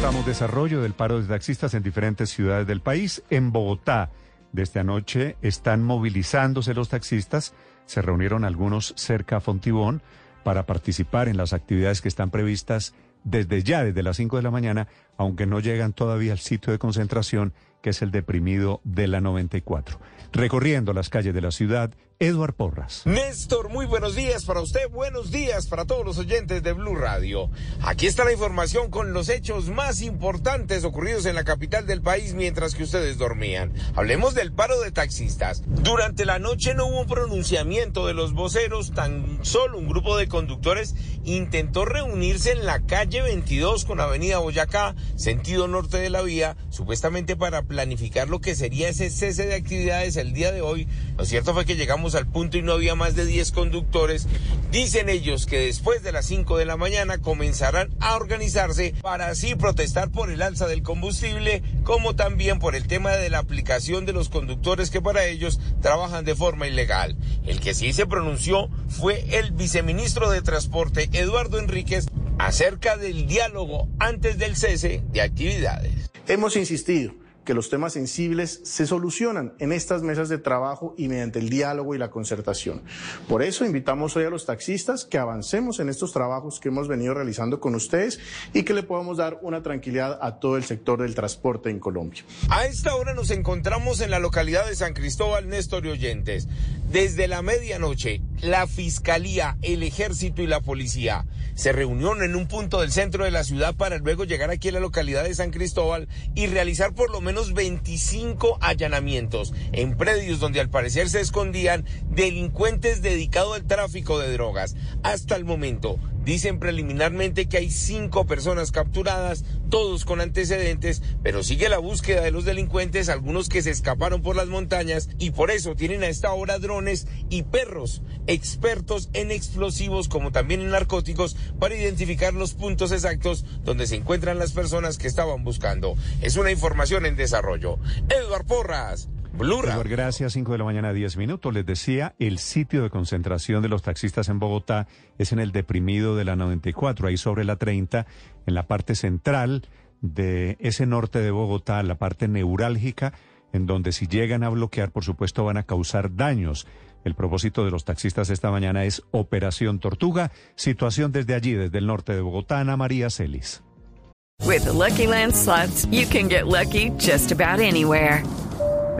Contamos desarrollo del paro de taxistas en diferentes ciudades del país. En Bogotá, desde anoche, están movilizándose los taxistas. Se reunieron algunos cerca a Fontibón para participar en las actividades que están previstas desde ya, desde las 5 de la mañana, aunque no llegan todavía al sitio de concentración, que es el deprimido de la 94. Recorriendo las calles de la ciudad, Eduard Porras. Néstor, muy buenos días para usted, buenos días para todos los oyentes de Blue Radio. Aquí está la información con los hechos más importantes ocurridos en la capital del país mientras que ustedes dormían. Hablemos del paro de taxistas. Durante la noche no hubo un pronunciamiento de los voceros, tan solo un grupo de conductores intentó reunirse en la calle 22 con Avenida Boyacá, sentido norte de la vía, supuestamente para planificar lo que sería ese cese de actividades el día de hoy. Lo cierto fue que llegamos al punto y no había más de 10 conductores. Dicen ellos que después de las 5 de la mañana comenzarán a organizarse para así protestar por el alza del combustible, como también por el tema de la aplicación de los conductores que para ellos trabajan de forma ilegal. El que sí se pronunció fue el viceministro de Transporte, Eduardo Enríquez, acerca del diálogo antes del cese de actividades. Hemos insistido que los temas sensibles se solucionan en estas mesas de trabajo y mediante el diálogo y la concertación. Por eso invitamos hoy a los taxistas que avancemos en estos trabajos que hemos venido realizando con ustedes y que le podamos dar una tranquilidad a todo el sector del transporte en Colombia. A esta hora nos encontramos en la localidad de San Cristóbal, Néstor y Oyentes. Desde la medianoche, la Fiscalía, el Ejército y la Policía se reunieron en un punto del centro de la ciudad para luego llegar aquí a la localidad de San Cristóbal y realizar por lo menos 25 allanamientos en predios donde al parecer se escondían delincuentes dedicados al tráfico de drogas. Hasta el momento, Dicen preliminarmente que hay cinco personas capturadas, todos con antecedentes, pero sigue la búsqueda de los delincuentes, algunos que se escaparon por las montañas y por eso tienen a esta hora drones y perros expertos en explosivos como también en narcóticos para identificar los puntos exactos donde se encuentran las personas que estaban buscando. Es una información en desarrollo. Eduard Porras. Blue Radio. Eduard, gracias. 5 de la mañana, 10 minutos. Les decía, el sitio de concentración de los taxistas en Bogotá es en el deprimido de la 94, ahí sobre la 30, en la parte central de ese norte de Bogotá, la parte neurálgica, en donde si llegan a bloquear, por supuesto, van a causar daños. El propósito de los taxistas esta mañana es Operación Tortuga. Situación desde allí, desde el norte de Bogotá, Ana María Celis. With the Lucky Land slots, you can get lucky just about anywhere.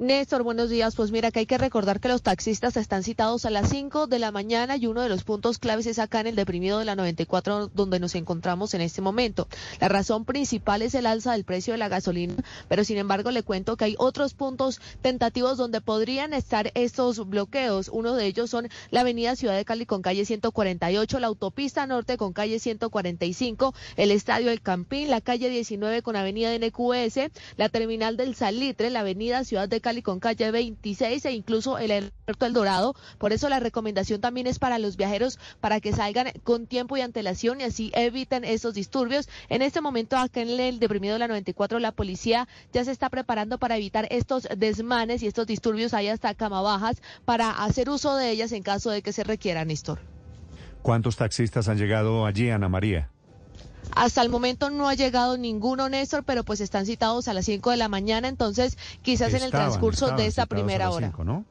Néstor, buenos días. Pues mira que hay que recordar que los taxistas están citados a las 5 de la mañana y uno de los puntos claves es acá en el deprimido de la 94 donde nos encontramos en este momento. La razón principal es el alza del precio de la gasolina, pero sin embargo le cuento que hay otros puntos tentativos donde podrían estar estos bloqueos. Uno de ellos son la avenida Ciudad de Cali con calle 148, la autopista norte con calle 145, el estadio El Campín, la calle 19 con avenida NQS, la terminal del Salitre, la avenida Ciudad de Cali con calle 26 e incluso el aeropuerto El Dorado. Por eso la recomendación también es para los viajeros para que salgan con tiempo y antelación y así eviten esos disturbios. En este momento acá en el deprimido de la 94 la policía ya se está preparando para evitar estos desmanes y estos disturbios ahí hasta cama bajas para hacer uso de ellas en caso de que se requiera, Néstor. ¿Cuántos taxistas han llegado allí, Ana María? Hasta el momento no ha llegado ninguno, Néstor, pero pues están citados a las 5 de la mañana, entonces quizás en el transcurso estaban de esta primera hora. cinco, ¿no?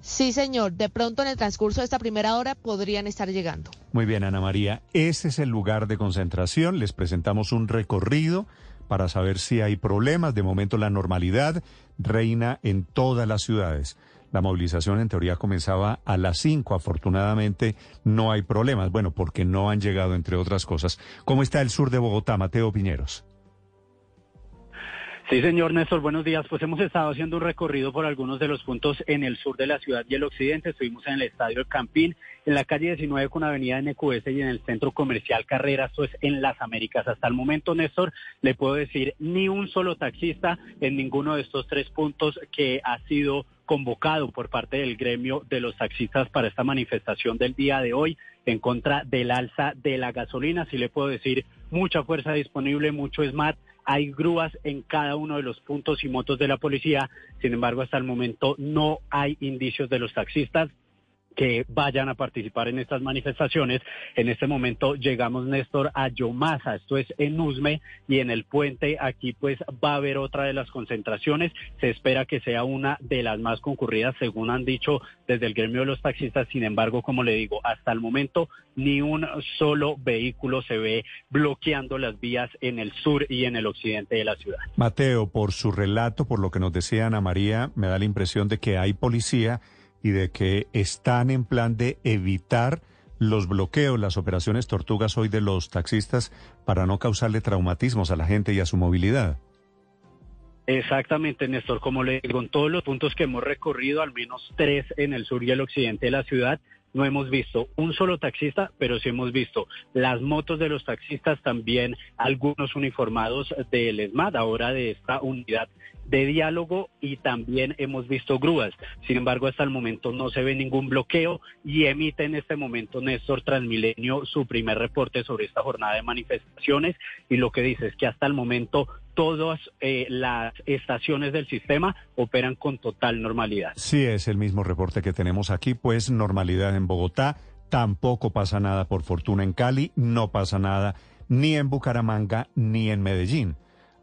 Sí, señor, de pronto en el transcurso de esta primera hora podrían estar llegando. Muy bien, Ana María. Ese es el lugar de concentración. Les presentamos un recorrido para saber si hay problemas. De momento la normalidad reina en todas las ciudades. La movilización en teoría comenzaba a las 5. Afortunadamente no hay problemas. Bueno, porque no han llegado, entre otras cosas. ¿Cómo está el sur de Bogotá, Mateo Piñeros? Sí, señor Néstor, buenos días. Pues hemos estado haciendo un recorrido por algunos de los puntos en el sur de la ciudad y el occidente. Estuvimos en el Estadio El Campín, en la calle 19 con Avenida NQS y en el Centro Comercial Carrera, esto es en Las Américas. Hasta el momento, Néstor, le puedo decir ni un solo taxista en ninguno de estos tres puntos que ha sido convocado por parte del gremio de los taxistas para esta manifestación del día de hoy en contra del alza de la gasolina. Si le puedo decir, mucha fuerza disponible, mucho SMAT hay grúas en cada uno de los puntos y motos de la policía. Sin embargo, hasta el momento no hay indicios de los taxistas que vayan a participar en estas manifestaciones. En este momento llegamos, Néstor, a Yomasa, esto es en Usme, y en el puente aquí pues va a haber otra de las concentraciones. Se espera que sea una de las más concurridas, según han dicho desde el gremio de los taxistas. Sin embargo, como le digo, hasta el momento ni un solo vehículo se ve bloqueando las vías en el sur y en el occidente de la ciudad. Mateo, por su relato, por lo que nos decía Ana María, me da la impresión de que hay policía y de que están en plan de evitar los bloqueos, las operaciones tortugas hoy de los taxistas para no causarle traumatismos a la gente y a su movilidad. Exactamente, Néstor. Como le digo, en todos los puntos que hemos recorrido, al menos tres en el sur y el occidente de la ciudad, no hemos visto un solo taxista, pero sí hemos visto las motos de los taxistas, también algunos uniformados del ESMAD, ahora de esta unidad de diálogo y también hemos visto grúas. Sin embargo, hasta el momento no se ve ningún bloqueo y emite en este momento Néstor Transmilenio su primer reporte sobre esta jornada de manifestaciones y lo que dice es que hasta el momento todas eh, las estaciones del sistema operan con total normalidad. Sí, es el mismo reporte que tenemos aquí, pues normalidad en Bogotá, tampoco pasa nada por fortuna en Cali, no pasa nada ni en Bucaramanga ni en Medellín.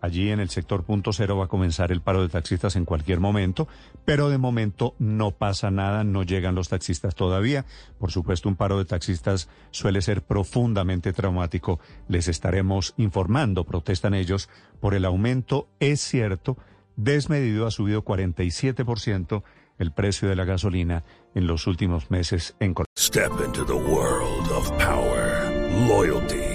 Allí en el sector punto cero va a comenzar el paro de taxistas en cualquier momento, pero de momento no pasa nada, no llegan los taxistas todavía. Por supuesto, un paro de taxistas suele ser profundamente traumático. Les estaremos informando, protestan ellos, por el aumento, es cierto, desmedido, ha subido 47% el precio de la gasolina en los últimos meses en Colombia. Step into the world of power, loyalty.